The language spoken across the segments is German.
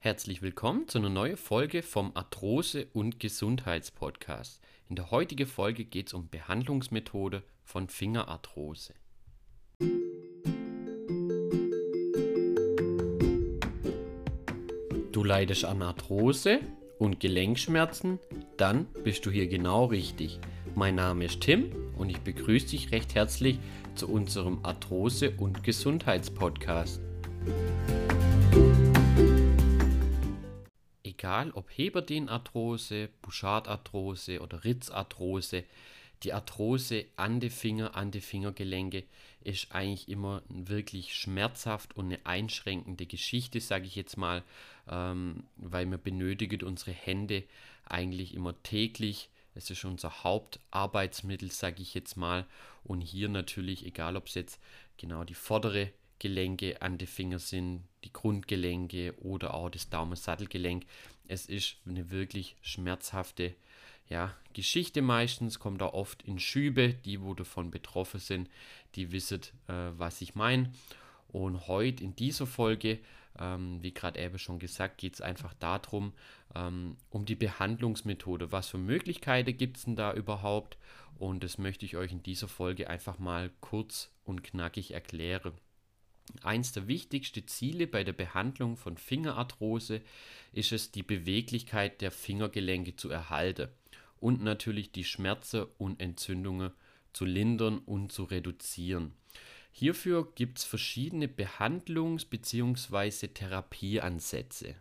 Herzlich willkommen zu einer neuen Folge vom Arthrose- und Gesundheitspodcast. In der heutigen Folge geht es um Behandlungsmethode von Fingerarthrose. Du leidest an Arthrose und Gelenkschmerzen? Dann bist du hier genau richtig. Mein Name ist Tim und ich begrüße dich recht herzlich zu unserem Arthrose- und Gesundheitspodcast. Egal ob Heberdenarthrose, Bouchardarthrose oder Ritzarthrose, die Arthrose an die Finger, an die Fingergelenke ist eigentlich immer wirklich schmerzhaft und eine einschränkende Geschichte, sage ich jetzt mal, ähm, weil wir benötigen unsere Hände eigentlich immer täglich. Es ist unser Hauptarbeitsmittel, sage ich jetzt mal. Und hier natürlich, egal ob es jetzt genau die vordere Gelenke an die Finger sind, die Grundgelenke oder auch das Daumensattelgelenk. Es ist eine wirklich schmerzhafte ja, Geschichte meistens, kommt da oft in Schübe. Die, wo davon betroffen sind, die wissen, äh, was ich meine. Und heute in dieser Folge, ähm, wie gerade eben schon gesagt, geht es einfach darum, ähm, um die Behandlungsmethode. Was für Möglichkeiten gibt es denn da überhaupt? Und das möchte ich euch in dieser Folge einfach mal kurz und knackig erklären. Eins der wichtigsten Ziele bei der Behandlung von Fingerarthrose ist es, die Beweglichkeit der Fingergelenke zu erhalten und natürlich die Schmerzen und Entzündungen zu lindern und zu reduzieren. Hierfür gibt es verschiedene Behandlungs- bzw. Therapieansätze.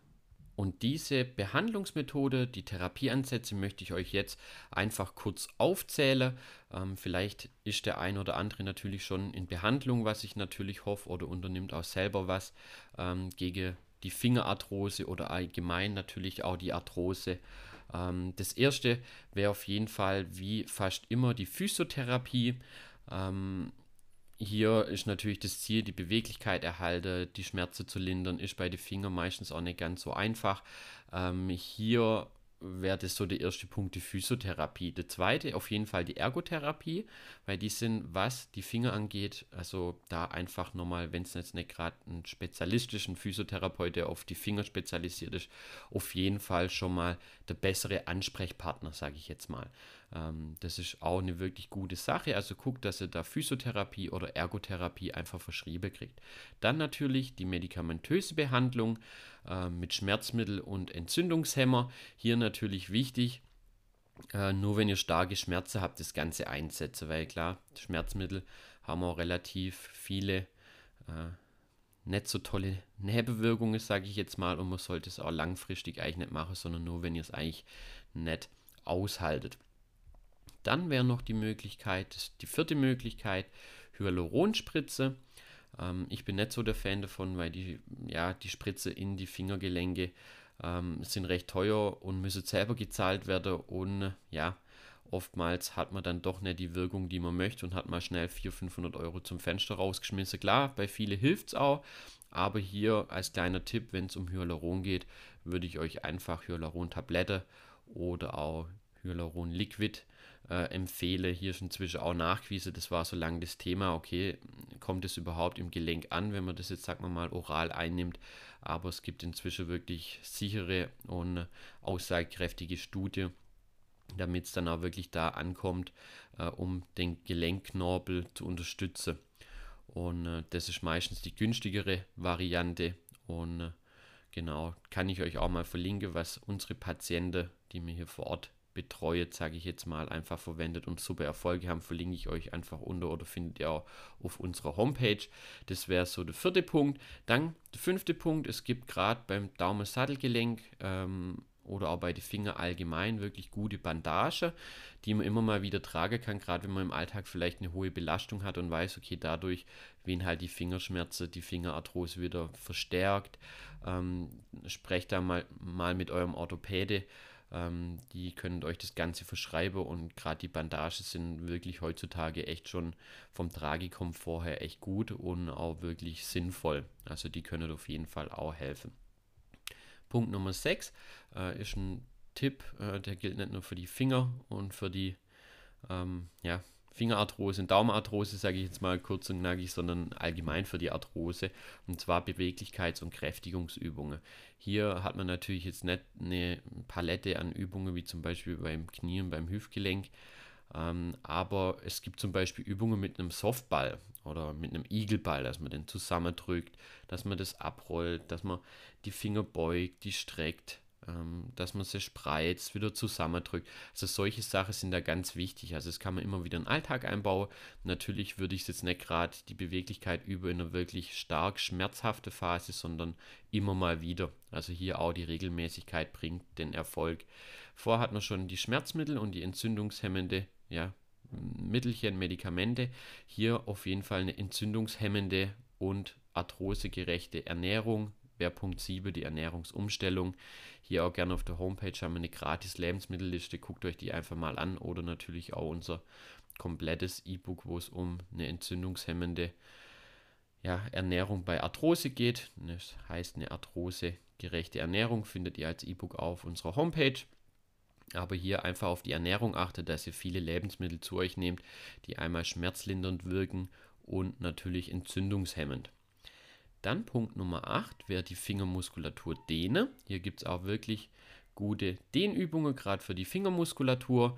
Und diese Behandlungsmethode, die Therapieansätze, möchte ich euch jetzt einfach kurz aufzählen. Ähm, vielleicht ist der ein oder andere natürlich schon in Behandlung, was ich natürlich hoffe, oder unternimmt auch selber was ähm, gegen die Fingerarthrose oder allgemein natürlich auch die Arthrose. Ähm, das erste wäre auf jeden Fall wie fast immer die Physiotherapie. Hier ist natürlich das Ziel, die Beweglichkeit erhalten, die Schmerzen zu lindern, ist bei den Fingern meistens auch nicht ganz so einfach. Ähm, hier wäre das so der erste Punkt, die Physiotherapie. Der zweite auf jeden Fall die Ergotherapie, weil die sind, was die Finger angeht, also da einfach nochmal, wenn es jetzt nicht gerade ein spezialistischen Physiotherapeut, der auf die Finger spezialisiert ist, auf jeden Fall schon mal der bessere Ansprechpartner, sage ich jetzt mal. Ähm, das ist auch eine wirklich gute Sache. Also guckt, dass ihr da Physiotherapie oder Ergotherapie einfach verschrieben kriegt. Dann natürlich die medikamentöse Behandlung äh, mit Schmerzmittel und Entzündungshemmer. Hier natürlich wichtig, äh, nur wenn ihr starke Schmerzen habt, das Ganze einsetzen, weil klar, Schmerzmittel haben auch relativ viele äh, nicht so tolle Nebenwirkungen, sage ich jetzt mal, und man sollte es auch langfristig eigentlich nicht machen, sondern nur, wenn ihr es eigentlich nicht aushaltet. Dann wäre noch die Möglichkeit, die vierte Möglichkeit, Hyaluronspritze. Ähm, ich bin nicht so der Fan davon, weil die, ja, die Spritze in die Fingergelenke ähm, sind recht teuer und müssen selber gezahlt werden und ja, oftmals hat man dann doch nicht die Wirkung, die man möchte und hat mal schnell 400, 500 Euro zum Fenster rausgeschmissen. Klar, bei vielen hilft es auch, aber hier als kleiner Tipp, wenn es um Hyaluron geht, würde ich euch einfach Hyaluron-Tablette oder auch Hyaluron Liquid äh, empfehle. Hier ist inzwischen auch nachgewiesen, das war so lange das Thema, okay, kommt es überhaupt im Gelenk an, wenn man das jetzt, sagen wir mal, oral einnimmt. Aber es gibt inzwischen wirklich sichere und aussagekräftige Studien, damit es dann auch wirklich da ankommt, äh, um den Gelenkknorpel zu unterstützen. Und äh, das ist meistens die günstigere Variante. Und äh, genau, kann ich euch auch mal verlinken, was unsere Patienten, die mir hier vor Ort betreut, sage ich jetzt mal, einfach verwendet und super Erfolge haben, verlinke ich euch einfach unter oder findet ihr auch auf unserer Homepage. Das wäre so der vierte Punkt. Dann der fünfte Punkt, es gibt gerade beim Daumen-Sattelgelenk ähm, oder auch bei den Fingern allgemein wirklich gute Bandage, die man immer mal wieder tragen kann, gerade wenn man im Alltag vielleicht eine hohe Belastung hat und weiß, okay, dadurch werden halt die Fingerschmerzen, die Fingerarthrose wieder verstärkt. Ähm, sprecht da mal, mal mit eurem Orthopäde ähm, die können euch das Ganze verschreiben und gerade die Bandagen sind wirklich heutzutage echt schon vom Tragikomfort her echt gut und auch wirklich sinnvoll. Also die können auf jeden Fall auch helfen. Punkt Nummer 6 äh, ist ein Tipp, äh, der gilt nicht nur für die Finger und für die ähm, ja, Fingerarthrose und Daumenarthrose, sage ich jetzt mal kurz und knackig, sondern allgemein für die Arthrose und zwar Beweglichkeits- und Kräftigungsübungen. Hier hat man natürlich jetzt nicht eine Palette an Übungen wie zum Beispiel beim Knie und beim Hüftgelenk, ähm, aber es gibt zum Beispiel Übungen mit einem Softball oder mit einem Igelball, dass man den zusammendrückt, dass man das abrollt, dass man die Finger beugt, die streckt, ähm, dass man sie spreizt, wieder zusammendrückt. Also solche Sachen sind da ganz wichtig. Also das kann man immer wieder in den Alltag einbauen. Natürlich würde ich jetzt nicht gerade die Beweglichkeit über in eine wirklich stark schmerzhafte Phase, sondern immer mal wieder. Also hier auch die Regelmäßigkeit bringt den Erfolg. Vorher hat man schon die Schmerzmittel und die entzündungshemmende ja, Mittelchen, Medikamente. Hier auf jeden Fall eine entzündungshemmende und arthrosegerechte Ernährung. Wäre Punkt 7 die Ernährungsumstellung. Hier auch gerne auf der Homepage haben wir eine gratis Lebensmittelliste. Guckt euch die einfach mal an oder natürlich auch unser komplettes E-Book, wo es um eine entzündungshemmende ja, Ernährung bei Arthrose geht. Das heißt, eine arthrosegerechte Ernährung findet ihr als E-Book auf unserer Homepage aber hier einfach auf die Ernährung achtet, dass ihr viele Lebensmittel zu euch nehmt, die einmal schmerzlindernd wirken und natürlich entzündungshemmend. Dann Punkt Nummer 8 wäre die Fingermuskulatur Dehne. Hier gibt es auch wirklich gute Dehnübungen, gerade für die Fingermuskulatur.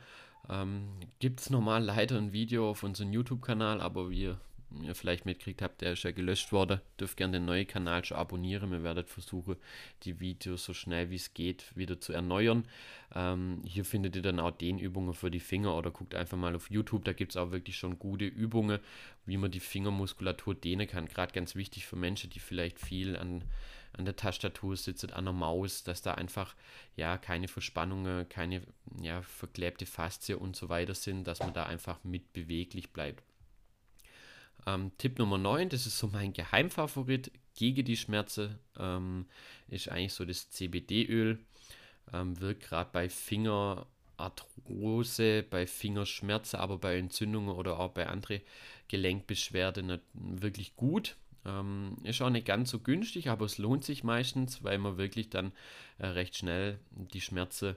Ähm, gibt es normal leider ein Video auf unserem YouTube-Kanal, aber wir ihr vielleicht mitgekriegt habt, der ist ja gelöscht worden. Dürft gerne den neuen Kanal schon abonnieren. Wir werden versuchen, die Videos so schnell wie es geht wieder zu erneuern. Ähm, hier findet ihr dann auch den Übungen für die Finger oder guckt einfach mal auf YouTube. Da gibt es auch wirklich schon gute Übungen, wie man die Fingermuskulatur dehnen kann. Gerade ganz wichtig für Menschen, die vielleicht viel an an der Tastatur sitzen, an der Maus, dass da einfach ja keine Verspannungen, keine ja, verklebte Faszie und so weiter sind, dass man da einfach mitbeweglich bleibt. Ähm, Tipp Nummer 9, das ist so mein Geheimfavorit gegen die Schmerzen, ähm, ist eigentlich so das CBD-Öl. Ähm, wirkt gerade bei Fingerarthrose, bei Fingerschmerzen, aber bei Entzündungen oder auch bei anderen Gelenkbeschwerden wirklich gut. Ähm, ist auch nicht ganz so günstig, aber es lohnt sich meistens, weil man wirklich dann äh, recht schnell die Schmerzen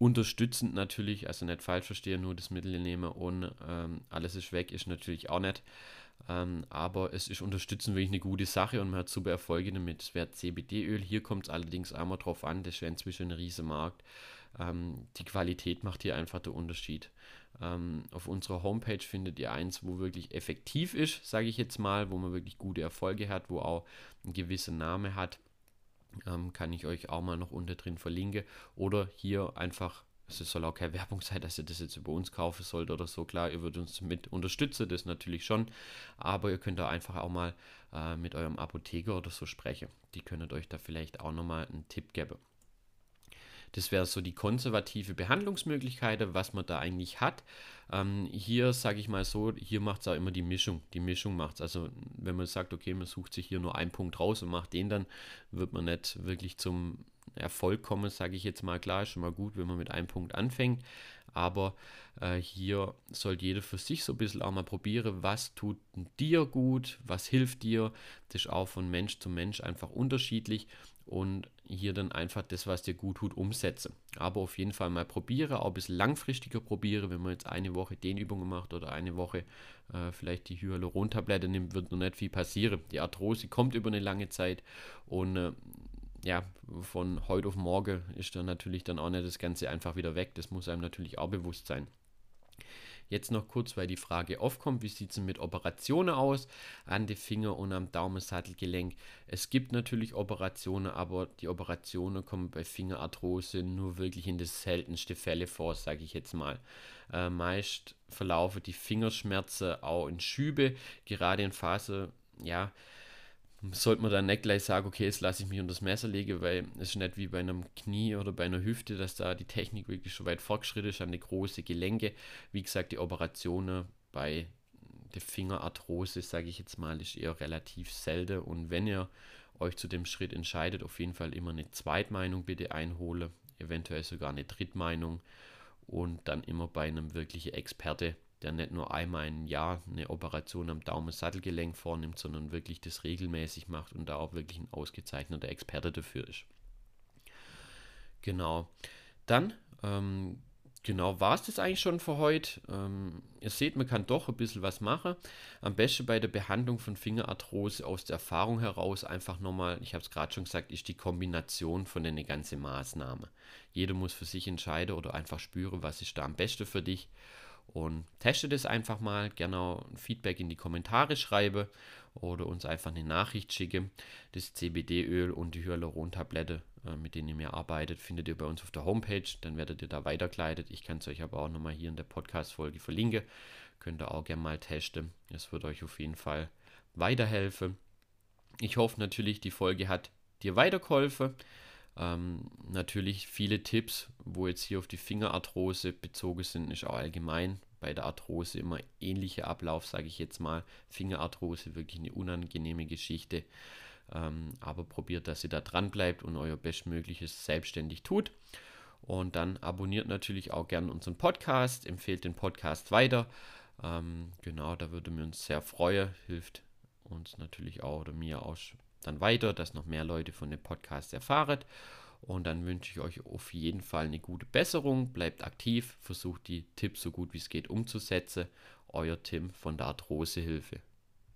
unterstützend natürlich, also nicht falsch verstehen, nur das Mittel nehmen und ähm, alles ist weg, ist natürlich auch nicht. Ähm, aber es ist unterstützend wirklich eine gute Sache und man hat super Erfolge damit. Es wäre CBD-Öl, hier kommt es allerdings einmal drauf an, das wäre inzwischen ein riesiger Markt. Ähm, die Qualität macht hier einfach den Unterschied. Ähm, auf unserer Homepage findet ihr eins, wo wirklich effektiv ist, sage ich jetzt mal, wo man wirklich gute Erfolge hat, wo auch ein gewisser Name hat ähm, kann ich euch auch mal noch unter drin verlinken. Oder hier einfach, es soll auch keine Werbung sein, dass ihr das jetzt über uns kaufen sollt oder so. Klar, ihr würdet uns mit unterstützen, das natürlich schon. Aber ihr könnt da einfach auch mal äh, mit eurem Apotheker oder so sprechen. Die können euch da vielleicht auch nochmal einen Tipp geben. Das wäre so die konservative Behandlungsmöglichkeit, was man da eigentlich hat. Ähm, hier sage ich mal so, hier macht es auch immer die Mischung. Die Mischung macht es. Also wenn man sagt, okay, man sucht sich hier nur einen Punkt raus und macht den, dann wird man nicht wirklich zum Erfolg kommen, sage ich jetzt mal. Klar, ist schon mal gut, wenn man mit einem Punkt anfängt. Aber äh, hier sollte jeder für sich so ein bisschen auch mal probieren, was tut dir gut, was hilft dir. Das ist auch von Mensch zu Mensch einfach unterschiedlich und hier dann einfach das, was dir gut tut, umsetzen. Aber auf jeden Fall mal probiere, auch bisschen langfristiger probiere, wenn man jetzt eine Woche Dehnübungen macht oder eine Woche äh, vielleicht die Hyaluron-Tablette nimmt, wird noch nicht viel passieren. Die Arthrose kommt über eine lange Zeit und äh, ja, von heute auf morgen ist dann natürlich dann auch nicht das Ganze einfach wieder weg. Das muss einem natürlich auch bewusst sein. Jetzt noch kurz, weil die Frage aufkommt, wie sieht es mit Operationen aus an die Finger und am Daumensattelgelenk? Es gibt natürlich Operationen, aber die Operationen kommen bei Fingerarthrose nur wirklich in das seltenste Fälle vor, sage ich jetzt mal. Äh, meist verlaufen die Fingerschmerzen auch in Schübe, gerade in Phase, ja, sollte man dann nicht gleich sagen, okay, jetzt lasse ich mich unter das Messer legen, weil es ist nicht wie bei einem Knie oder bei einer Hüfte, dass da die Technik wirklich schon weit fortgeschritten ist an die große Gelenke. Wie gesagt, die Operationen bei der Fingerarthrose, sage ich jetzt mal, ist eher relativ selten. Und wenn ihr euch zu dem Schritt entscheidet, auf jeden Fall immer eine Zweitmeinung bitte einhole, eventuell sogar eine Drittmeinung und dann immer bei einem wirklichen Experte der nicht nur einmal im Jahr eine Operation am Daumen-Sattelgelenk vornimmt, sondern wirklich das regelmäßig macht und da auch wirklich ein ausgezeichneter Experte dafür ist. Genau. Dann ähm, genau, war es das eigentlich schon für heute. Ähm, ihr seht, man kann doch ein bisschen was machen. Am besten bei der Behandlung von Fingerarthrose aus der Erfahrung heraus einfach nochmal, ich habe es gerade schon gesagt, ist die Kombination von den ganzen Maßnahmen. Jeder muss für sich entscheiden oder einfach spüren, was ist da am besten für dich. Und teste das einfach mal, gerne ein Feedback in die Kommentare schreibe oder uns einfach eine Nachricht schicke. Das CBD-Öl und die Hyaluron-Tablette, äh, mit denen ihr mir arbeitet, findet ihr bei uns auf der Homepage. Dann werdet ihr da weitergeleitet. Ich kann es euch aber auch nochmal hier in der Podcast-Folge verlinken. Könnt ihr auch gerne mal testen. Es wird euch auf jeden Fall weiterhelfen. Ich hoffe natürlich, die Folge hat dir weitergeholfen. Ähm, natürlich viele Tipps, wo jetzt hier auf die Fingerarthrose bezogen sind, ist auch allgemein bei der Arthrose immer ähnlicher Ablauf, sage ich jetzt mal. Fingerarthrose wirklich eine unangenehme Geschichte. Ähm, aber probiert, dass ihr da dran bleibt und euer Bestmögliches selbstständig tut. Und dann abonniert natürlich auch gerne unseren Podcast, empfehlt den Podcast weiter. Ähm, genau, da würde mir uns sehr freuen, hilft uns natürlich auch oder mir auch dann weiter, dass noch mehr Leute von dem Podcast erfahren. Und dann wünsche ich euch auf jeden Fall eine gute Besserung. Bleibt aktiv, versucht die Tipps so gut wie es geht umzusetzen. Euer Tim von der Arthrosehilfe.